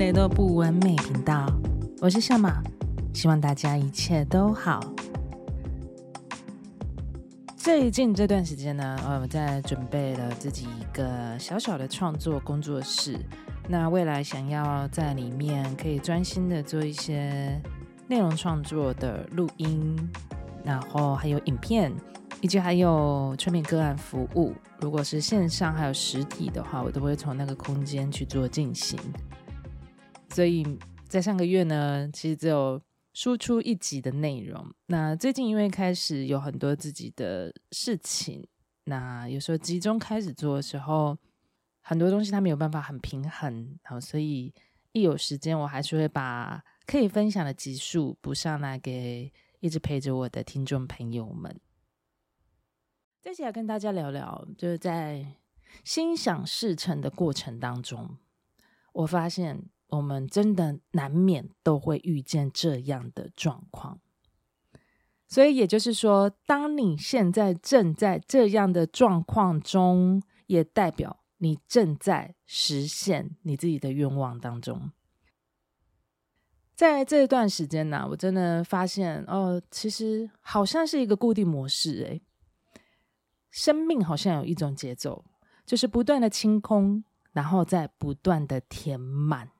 完美频道，我是夏马，希望大家一切都好。最近这段时间呢，我在准备了自己一个小小的创作工作室。那未来想要在里面可以专心的做一些内容创作的录音，然后还有影片，以及还有催眠个案服务。如果是线上还有实体的话，我都会从那个空间去做进行。所以在上个月呢，其实只有输出一集的内容。那最近因为开始有很多自己的事情，那有时候集中开始做的时候，很多东西它没有办法很平衡，好，所以一有时间，我还是会把可以分享的集数补上来给一直陪着我的听众朋友们。接下来跟大家聊聊，就是在心想事成的过程当中，我发现。我们真的难免都会遇见这样的状况，所以也就是说，当你现在正在这样的状况中，也代表你正在实现你自己的愿望当中。在这段时间呢，我真的发现哦，其实好像是一个固定模式，诶，生命好像有一种节奏，就是不断的清空，然后再不断的填满。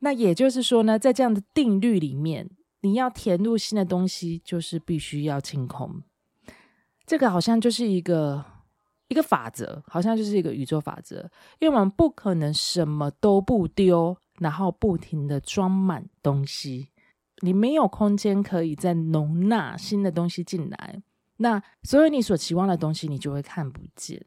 那也就是说呢，在这样的定律里面，你要填入新的东西，就是必须要清空。这个好像就是一个一个法则，好像就是一个宇宙法则，因为我们不可能什么都不丢，然后不停的装满东西，你没有空间可以再容纳新的东西进来，那所有你所期望的东西，你就会看不见。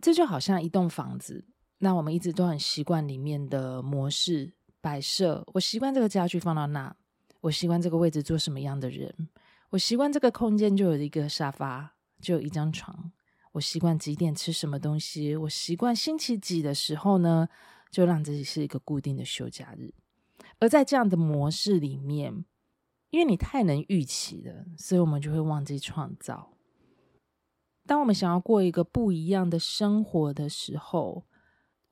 这就好像一栋房子。那我们一直都很习惯里面的模式摆设，我习惯这个家具放到那，我习惯这个位置坐什么样的人，我习惯这个空间就有一个沙发，就有一张床，我习惯几点吃什么东西，我习惯星期几的时候呢，就让自己是一个固定的休假日。而在这样的模式里面，因为你太能预期了，所以我们就会忘记创造。当我们想要过一个不一样的生活的时候，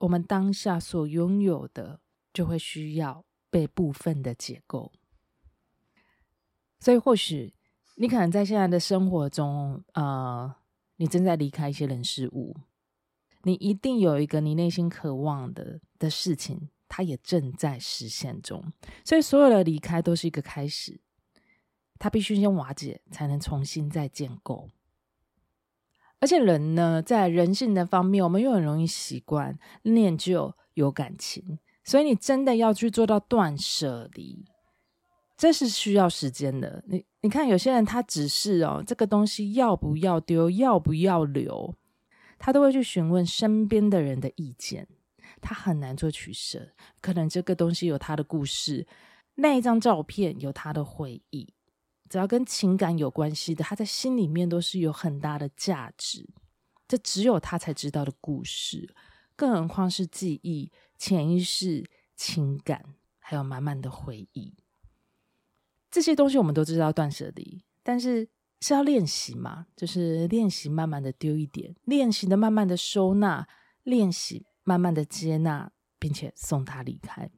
我们当下所拥有的，就会需要被部分的解构。所以，或许你可能在现在的生活中，呃，你正在离开一些人事物，你一定有一个你内心渴望的的事情，它也正在实现中。所以，所有的离开都是一个开始，它必须先瓦解，才能重新再建构。而且人呢，在人性的方面，我们又很容易习惯念旧有感情，所以你真的要去做到断舍离，这是需要时间的。你你看，有些人他只是哦，这个东西要不要丢，要不要留，他都会去询问身边的人的意见，他很难做取舍。可能这个东西有他的故事，那一张照片有他的回忆。只要跟情感有关系的，他在心里面都是有很大的价值。这只有他才知道的故事，更何况是记忆、潜意识、情感，还有满满的回忆。这些东西我们都知道断舍离，但是是要练习嘛？就是练习慢慢的丢一点，练习的慢慢的收纳，练习慢慢的接纳，并且送他离开。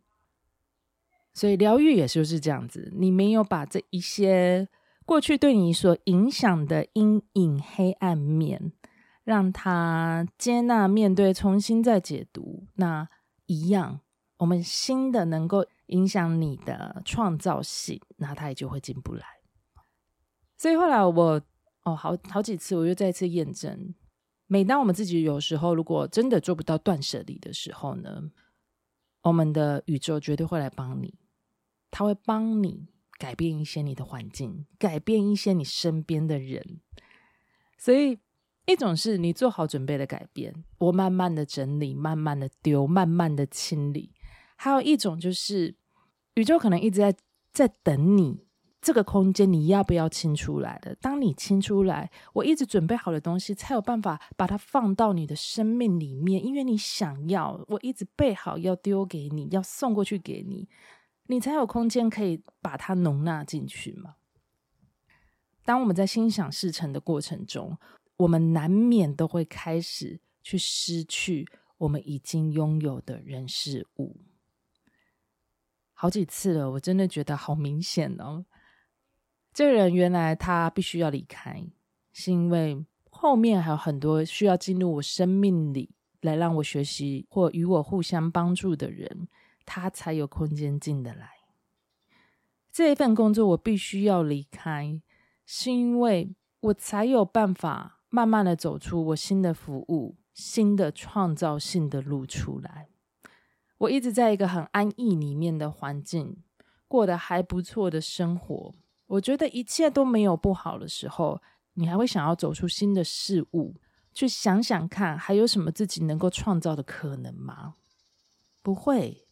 所以疗愈也就是这样子，你没有把这一些过去对你所影响的阴影、黑暗面，让他接纳、面对、重新再解读，那一样，我们新的能够影响你的创造性，那他也就会进不来。所以后来我哦，好好几次，我又再次验证，每当我们自己有时候如果真的做不到断舍离的时候呢，我们的宇宙绝对会来帮你。他会帮你改变一些你的环境，改变一些你身边的人。所以，一种是你做好准备的改变，我慢慢的整理，慢慢的丢，慢慢的清理；还有一种就是，宇宙可能一直在在等你这个空间，你要不要清出来的？当你清出来，我一直准备好的东西，才有办法把它放到你的生命里面，因为你想要，我一直备好要丢给你，要送过去给你。你才有空间可以把它容纳进去嘛。当我们在心想事成的过程中，我们难免都会开始去失去我们已经拥有的人事物。好几次了，我真的觉得好明显哦。这个人原来他必须要离开，是因为后面还有很多需要进入我生命里来让我学习或与我互相帮助的人，他才有空间进得来。这一份工作我必须要离开，是因为我才有办法慢慢的走出我新的服务、新的创造性的路出来。我一直在一个很安逸里面的环境，过得还不错的生活。我觉得一切都没有不好的时候，你还会想要走出新的事物，去想想看还有什么自己能够创造的可能吗？不会，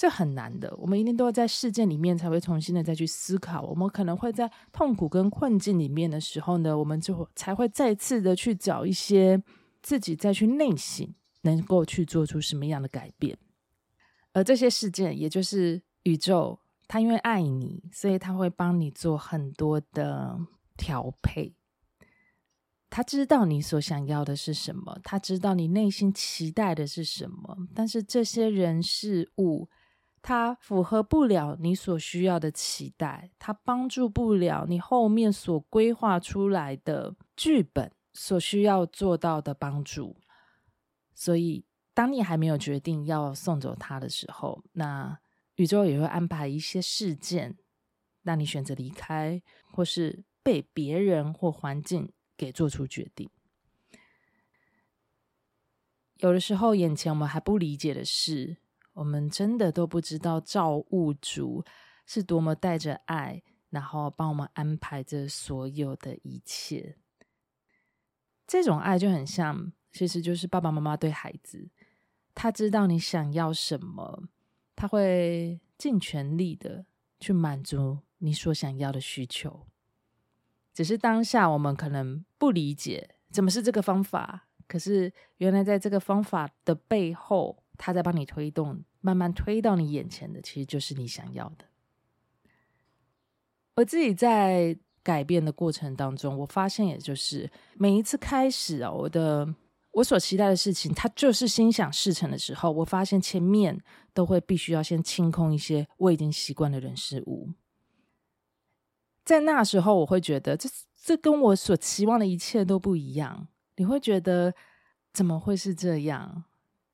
这很难的。我们一定都要在事件里面才会重新的再去思考。我们可能会在痛苦跟困境里面的时候呢，我们就才会再次的去找一些自己再去内省，能够去做出什么样的改变。而这些事件，也就是宇宙，它因为爱你，所以它会帮你做很多的调配。他知道你所想要的是什么，他知道你内心期待的是什么，但是这些人事物，它符合不了你所需要的期待，它帮助不了你后面所规划出来的剧本所需要做到的帮助，所以。当你还没有决定要送走他的时候，那宇宙也会安排一些事件，让你选择离开，或是被别人或环境给做出决定。有的时候，眼前我们还不理解的事，我们真的都不知道造物主是多么带着爱，然后帮我们安排着所有的一切。这种爱就很像，其实就是爸爸妈妈对孩子。他知道你想要什么，他会尽全力的去满足你所想要的需求。只是当下我们可能不理解怎么是这个方法，可是原来在这个方法的背后，他在帮你推动，慢慢推到你眼前的，其实就是你想要的。我自己在改变的过程当中，我发现，也就是每一次开始啊，我的。我所期待的事情，它就是心想事成的时候，我发现前面都会必须要先清空一些我已经习惯的人事物。在那时候，我会觉得这这跟我所期望的一切都不一样。你会觉得怎么会是这样？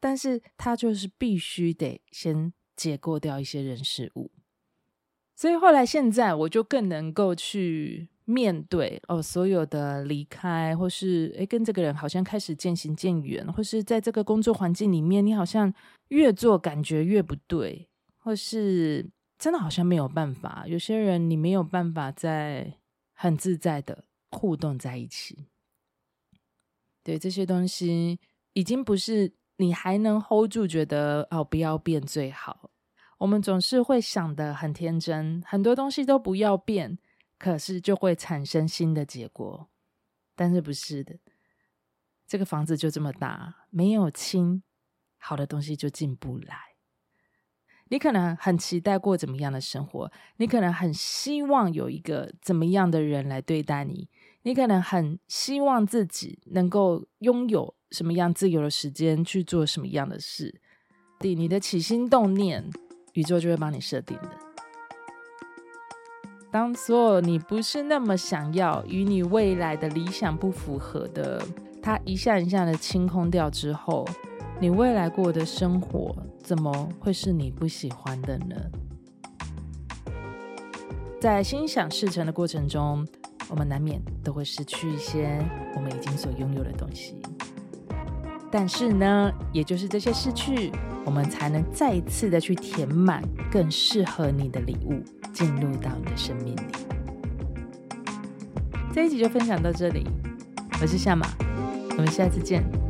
但是他就是必须得先解构掉一些人事物。所以后来现在，我就更能够去。面对哦，所有的离开，或是诶，跟这个人好像开始渐行渐远，或是在这个工作环境里面，你好像越做感觉越不对，或是真的好像没有办法。有些人你没有办法在很自在的互动在一起。对，这些东西已经不是你还能 hold 住，觉得哦，不要变最好。我们总是会想的很天真，很多东西都不要变。可是就会产生新的结果，但是不是的，这个房子就这么大，没有清，好的东西就进不来。你可能很期待过怎么样的生活，你可能很希望有一个怎么样的人来对待你，你可能很希望自己能够拥有什么样自由的时间去做什么样的事，对你的起心动念，宇宙就会帮你设定的。当所有你不是那么想要与你未来的理想不符合的，它一下一下的清空掉之后，你未来过的生活怎么会是你不喜欢的呢？在心想事成的过程中，我们难免都会失去一些我们已经所拥有的东西，但是呢，也就是这些失去，我们才能再一次的去填满更适合你的礼物。进入到你的生命里。这一集就分享到这里，我是夏马，我们下次见。